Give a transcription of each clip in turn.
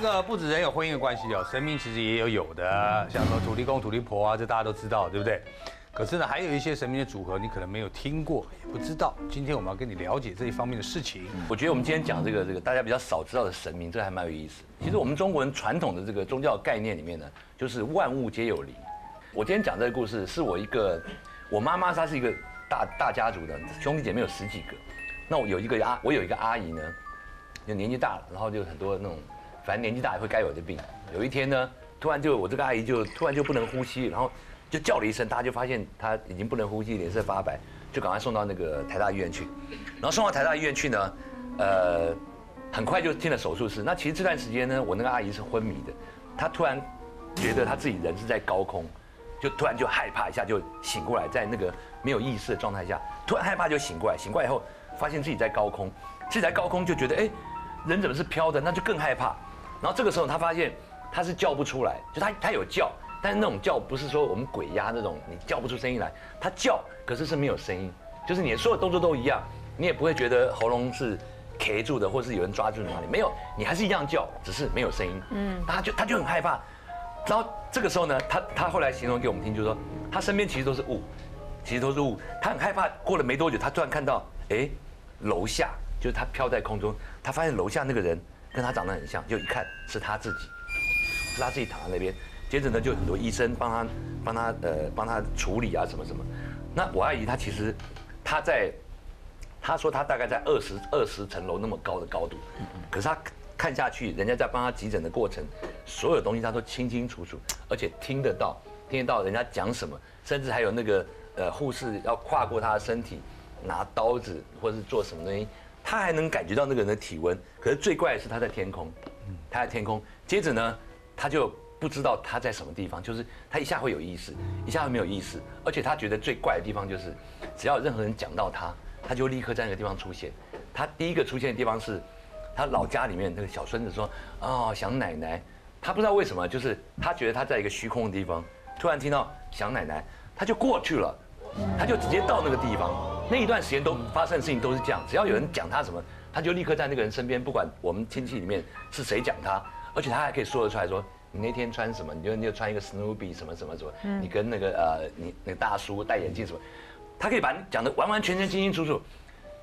这个不止人有婚姻的关系哦，神明其实也有有的，像什么土地公、土地婆啊，这大家都知道，对不对？可是呢，还有一些神明的组合，你可能没有听过，也不知道。今天我们要跟你了解这一方面的事情。我觉得我们今天讲这个这个大家比较少知道的神明，这还蛮有意思。其实我们中国人传统的这个宗教概念里面呢，就是万物皆有灵。我今天讲这个故事，是我一个我妈妈，她是一个大大家族的兄弟姐妹有十几个。那我有一个阿，我有一个阿姨呢，就年纪大了，然后就很多那种，反正年纪大也会该有的病。有一天呢，突然就我这个阿姨就突然就不能呼吸，然后就叫了一声，大家就发现她已经不能呼吸，脸色发白，就赶快送到那个台大医院去。然后送到台大医院去呢，呃，很快就进了手术室。那其实这段时间呢，我那个阿姨是昏迷的，她突然觉得她自己人是在高空，就突然就害怕一下就醒过来，在那个没有意识的状态下，突然害怕就醒过来，醒过来以后发现自己在高空，自己在高空就觉得哎，人怎么是飘的？那就更害怕。然后这个时候他发现他是叫不出来，就他他有叫，但是那种叫不是说我们鬼压那种你叫不出声音来，他叫可是是没有声音，就是你所有动作都一样，你也不会觉得喉咙是卡住的，或是有人抓住哪里，没有，你还是一样叫，只是没有声音。嗯，他就他就很害怕。然后这个时候呢，他他后来形容给我们听，就是说他身边其实都是雾，其实都是雾，他很害怕。过了没多久，他突然看到，哎，楼下就是他飘在空中，他发现楼下那个人跟他长得很像，就一看是他自己，是他自己躺在那边。接着呢，就很多医生帮他帮他呃帮他处理啊什么什么。那我阿姨她其实她在，她说她大概在二十二十层楼那么高的高度，可是她看下去，人家在帮她急诊的过程，所有东西她都清清楚楚，而且听得到，听得到人家讲什么，甚至还有那个呃护士要跨过她的身体拿刀子或者是做什么东西，他还能感觉到那个人的体温。可是最怪的是他在天空，他在天空，接着呢，他就。不知道他在什么地方，就是他一下会有意识，一下会没有意识，而且他觉得最怪的地方就是，只要任何人讲到他，他就立刻在那个地方出现。他第一个出现的地方是，他老家里面那个小孙子说：“哦，想奶奶。”他不知道为什么，就是他觉得他在一个虚空的地方，突然听到想奶奶，他就过去了，他就直接到那个地方。那一段时间都发生的事情都是这样，只要有人讲他什么，他就立刻在那个人身边，不管我们亲戚里面是谁讲他，而且他还可以说得出来说。你那天穿什么？你就你就穿一个 Snoopy 什么什么什么？你跟那个呃，你那个大叔戴眼镜什么？他可以把你讲的完完全全清清楚楚。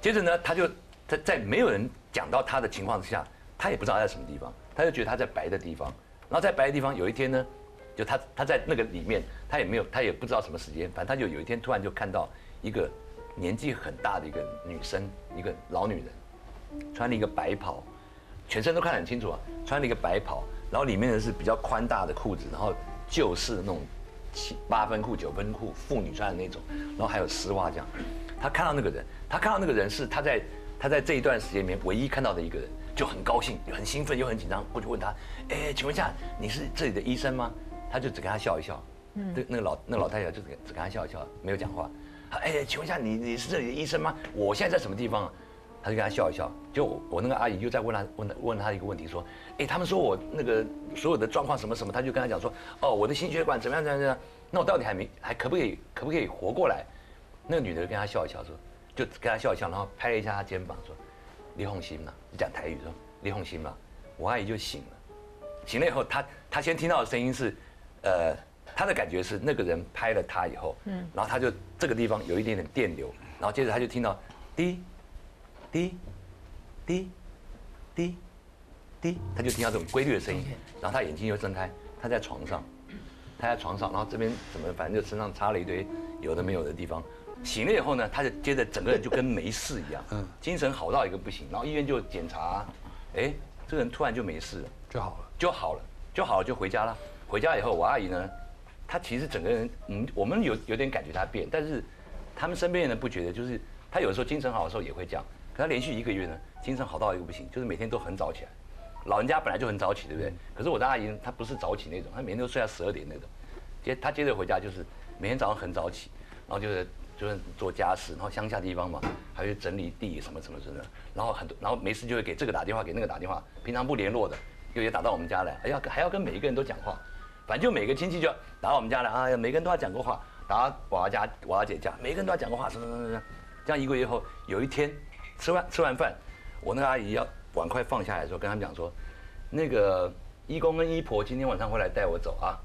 接着呢，他就在在没有人讲到他的情况之下，他也不知道他在什么地方，他就觉得他在白的地方。然后在白的地方，有一天呢，就他他在那个里面，他也没有他也不知道什么时间，反正他就有一天突然就看到一个年纪很大的一个女生，一个老女人，穿了一个白袍，全身都看得很清楚啊，穿了一个白袍。然后里面的是比较宽大的裤子，然后旧式那种七八分裤、九分裤，妇女穿的那种，然后还有丝袜这样。他看到那个人，他看到那个人是他在他在这一段时间里面唯一看到的一个人，就很高兴、很兴奋又很紧张，过去问他：“哎，请问一下，你是这里的医生吗？”他就只跟他笑一笑。嗯。那那个老那个老太太就只只跟他笑一笑，没有讲话。哎，请问一下，你你是这里的医生吗？我现在在什么地方？他就跟他笑一笑，就我那个阿姨又在问他问他问他一个问题，说，哎，他们说我那个所有的状况什么什么，他就跟他讲说，哦，我的心血管怎么样怎么样怎样，那我到底还没还可不可以可不可以活过来？那个女的跟他笑一笑说，就跟他笑一笑，然后拍了一下他肩膀说，李红心嘛，讲台语说，李红心嘛，我阿姨就醒了，醒了以后，她她先听到的声音是，呃，他的感觉是那个人拍了他以后，嗯，然后他就这个地方有一点点电流，然后接着他就听到滴。滴，滴，滴，滴，他就听到这种规律的声音，然后他眼睛又睁开，他在床上，他在床上，然后这边怎么反正就身上插了一堆有的没有的地方，醒了以后呢，他就接着整个人就跟没事一样，嗯，精神好到一个不行，然后医院就检查，哎，这个人突然就没事了，就好了，就好了，就好了，就回家了。回家以后，我阿姨呢，她其实整个人，嗯，我们有有点感觉他变，但是他们身边人不觉得，就是他有时候精神好的时候也会这样。可他连续一个月呢，精神好到一个不行，就是每天都很早起来。老人家本来就很早起，对不对？可是我的阿姨她不是早起那种，她每天都睡到十二点那种。接她接着回家就是每天早上很早起，然后就是就是做家事，然后乡下地方嘛，还会整理地什么什么什么。然后很多，然后没事就会给这个打电话，给那个打电话。平常不联络的，又也打到我们家来，还要还要跟每一个人都讲话。反正就每个亲戚就打到我们家来啊，每个人都要讲过话。打到我家我阿姐家，每个人都要讲过话，什么什么什么。这样一个月后，有一天。吃完吃完饭，我那个阿姨要碗筷放下来的时候，跟他们讲说，那个一公跟一婆今天晚上会来带我走啊。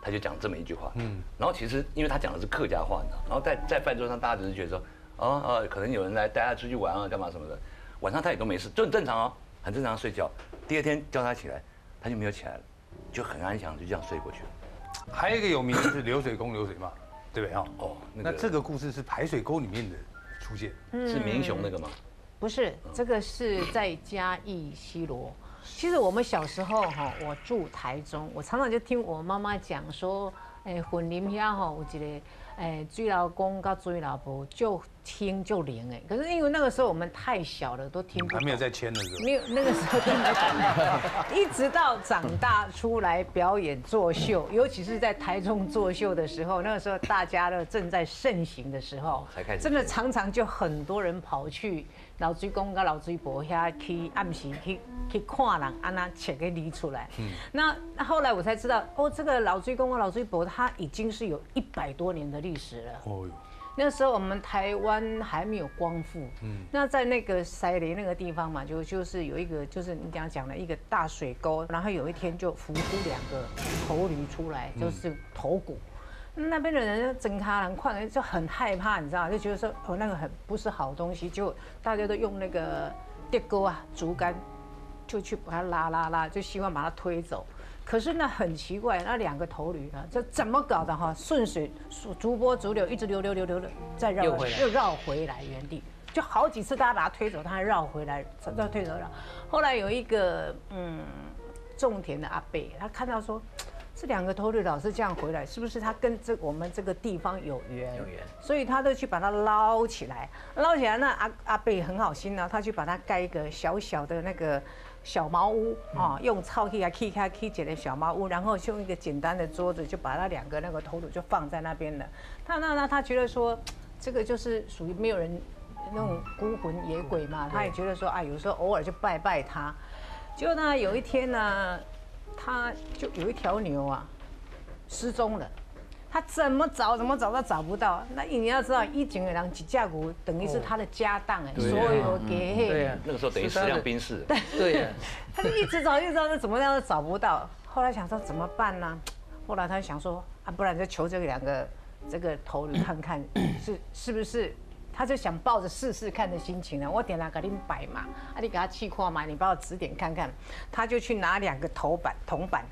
他就讲这么一句话，嗯，然后其实因为他讲的是客家话呢，然后在在饭桌上大家只是觉得说，哦哦，可能有人来带他出去玩啊，干嘛什么的，晚上他也都没事，就很正常哦，很正常睡觉。第二天叫他起来，他就没有起来了，就很安详，就这样睡过去了。还有一个有名的是流水工流水嘛，对不对啊？哦，那这个故事是排水沟里面的出现，是明雄那个吗？不是，这个是在嘉义西罗。其实我们小时候哈，我住台中，我常常就听我妈妈讲说，哎，混林遐哈有一个。哎，追老公跟追老婆就听就灵哎，可是因为那个时候我们太小了，都听不懂。还没有在签的时候。没有，那个时候听不懂。一直到长大出来表演作秀，尤其是在台中作秀的时候，那个时候大家都正在盛行的时候，才开始。真的常常就很多人跑去。老追公跟老追婆遐去暗时去去看人，安那切给理出来。嗯，那那后来我才知道，哦，这个老追公跟老追婆，他已经是有一百多年的历史了。哦哟，那时候我们台湾还没有光复。嗯，那在那个塞雷那个地方嘛，就就是有一个，就是你刚刚讲的一个大水沟，然后有一天就浮出两个头驴出来，就是头骨。那边的人整卡人看就很害怕，你知道就觉得说哦那个很不是好东西，就大家都用那个电钩啊、竹竿，就去把它拉拉拉，就希望把它推走。可是那很奇怪，那两个头驴啊，这怎么搞的哈？顺水逐波逐流，一直流流流流的，再绕又绕回来原地，就好几次大家把它推走，它还绕回来，再推走了。后来有一个嗯种田的阿伯，他看到说。这两个头驴老是这样回来，是不是他跟这我们这个地方有缘？有缘，所以他都去把它捞起来，捞起来。那阿阿贝很好心呢，他去把它盖一个小小的那个小茅屋啊，用草皮啊砌开砌起的小茅屋，然后用一个简单的桌子，就把那两个那个头颅就放在那边了。他那那他觉得说，这个就是属于没有人那种孤魂野鬼嘛，他也觉得说啊，有时候偶尔就拜拜他。结果呢，有一天呢。他就有一条牛啊，失踪了，他怎么找怎么找都找不到。那你要知道，一井的人几架股等于是他的家当哎，所有给对那个时候等于十辆兵士。对对，他就一直找，一直找，怎么样都找不到。后来想说怎么办呢？后来他想说啊，不然就求这两个这个头你看看 是是不是。他就想抱着试试看的心情呢，我点了给你摆嘛，啊，你给他气化嘛，你帮我指点看看。他就去拿两个头板铜板，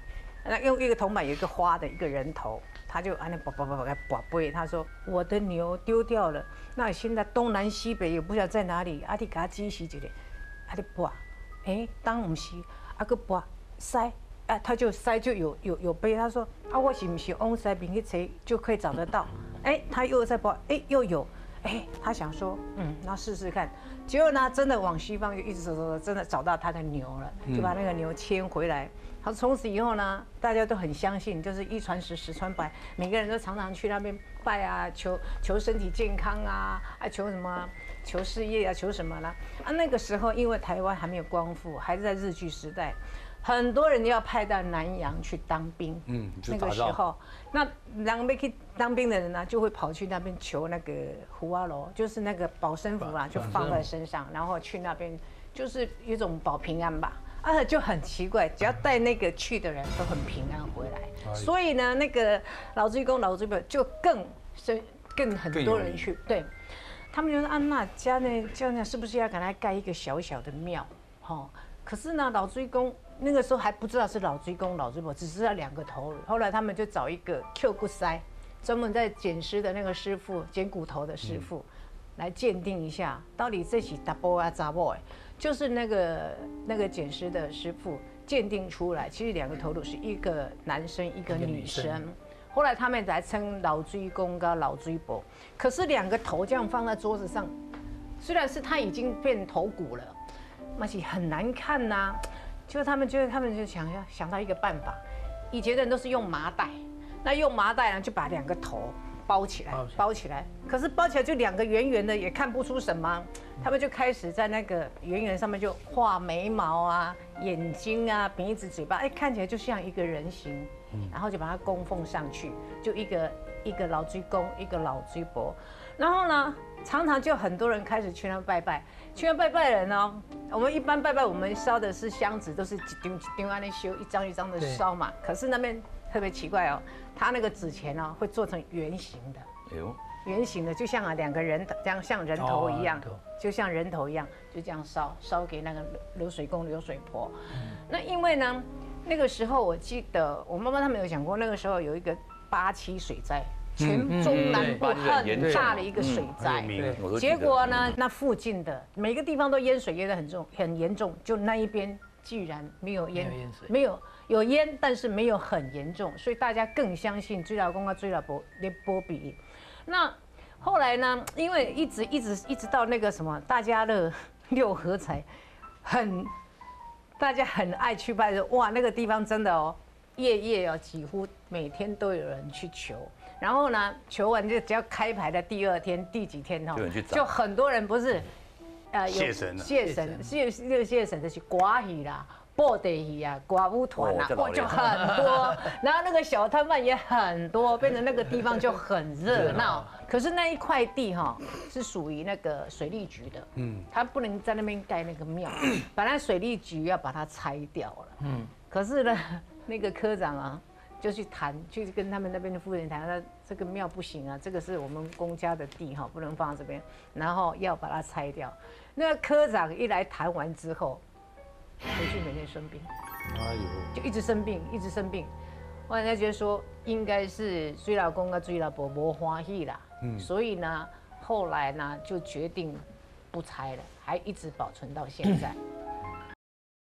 那用一个铜板有一个花的一个人头，他就啊那叭叭叭叭叭背。他说我的牛丢掉了，那现在东南西北也不晓得在哪里，阿弟给他惊喜一个，啊，你拔，哎，当唔是，阿个拔塞，啊，他就塞就有有有背。他说啊，我是不是往塞边去找就可以找得到？哎，他又在拔，哎，又有。哎，他想说，嗯，那试试看。结果呢，真的往西方就一直走走走，真的找到他的牛了，就把那个牛牵回来。他从此以后呢，大家都很相信，就是一传十，十传百，每个人都常常去那边拜啊，求求身体健康啊，啊，求什么，求事业啊，求什么啦？啊，那个时候因为台湾还没有光复，还是在日据时代。很多人要派到南洋去当兵，嗯，那个时候，那两边去当兵的人呢，就会跑去那边求那个胡阿罗，就是那个保身符啊，就放在身上，然后去那边就是一种保平安吧。啊，就很奇怪，只要带那个去的人都很平安回来，所以呢，那个老追公、老追婆就更是更很多人去，对，他们就说安娜家呢，这样是不是要给他盖一个小小的庙？哈，可是呢，老追公。那个时候还不知道是老追公、老追婆，只知道两个头。后来他们就找一个 Q 骨塞，专门在捡尸的那个师傅，捡骨头的师傅，来鉴定一下，到底这是 double 啊 double，就是那个那个捡尸的师傅鉴定出来，其实两个头颅是一个男生一个女生。后来他们才称老追公跟老追婆，可是两个头这样放在桌子上，虽然是他已经变头骨了，那是很难看呐。就他们，就他们就想要想到一个办法，以前的人都是用麻袋，那用麻袋呢就把两个头包起来，包起来。可是包起来就两个圆圆的，也看不出什么。他们就开始在那个圆圆上面就画眉毛啊、眼睛啊、鼻子、嘴巴，哎，看起来就像一个人形。然后就把它供奉上去，就一个一个老追公，一个老追婆。然后呢，常常就很多人开始去那拜拜，去那拜拜人呢，我们一般拜拜，我们烧的是香纸，都是一丢一丢安那修，一张一张的烧嘛。可是那边特别奇怪哦，他那个纸钱呢会做成圆形的，哎呦，圆形的，就像啊两个人这样像人头一样哦，就像人头一样，就这样烧烧给那个流水工流水婆。那因为呢，那个时候我记得我妈妈他们有讲过，那个时候有一个八七水灾，全中南部很大的一个水灾。结果呢，那附近的每个地方都淹水淹得很重很严重，就那一边居然没有淹没有有烟，但是没有很严重，所以大家更相信追老公啊追老婆连波比。那后来呢，因为一直一直一直到那个什么大家乐 六合彩，很大家很爱去拜的，哇，那个地方真的哦，夜夜哦，几乎每天都有人去求。然后呢，求完就只要开牌的第二天、第几天哦就很多人不是，呃，谢神了谢神，谢谢谢神的是刮鱼啦。布袋戏啊，刮舞团啊哦，这老哇，就很多，然后那个小摊贩也很多，变成那个地方就很热闹。可是那一块地哈是属于那个水利局的，嗯，他不能在那边盖那个庙，本来水利局要把它拆掉了，嗯，可是呢，那个科长啊就去谈，去跟他们那边的夫人谈，那这个庙不行啊，这个是我们公家的地哈，不能放在这边，然后要把它拆掉。那个科长一来谈完之后，回去每天生病。哎呦，就一直生病，一直生病。后来人家觉得说，应该是追老公跟追老婆没欢喜啦，嗯，所以呢，后来呢就决定不拆了，还一直保存到现在。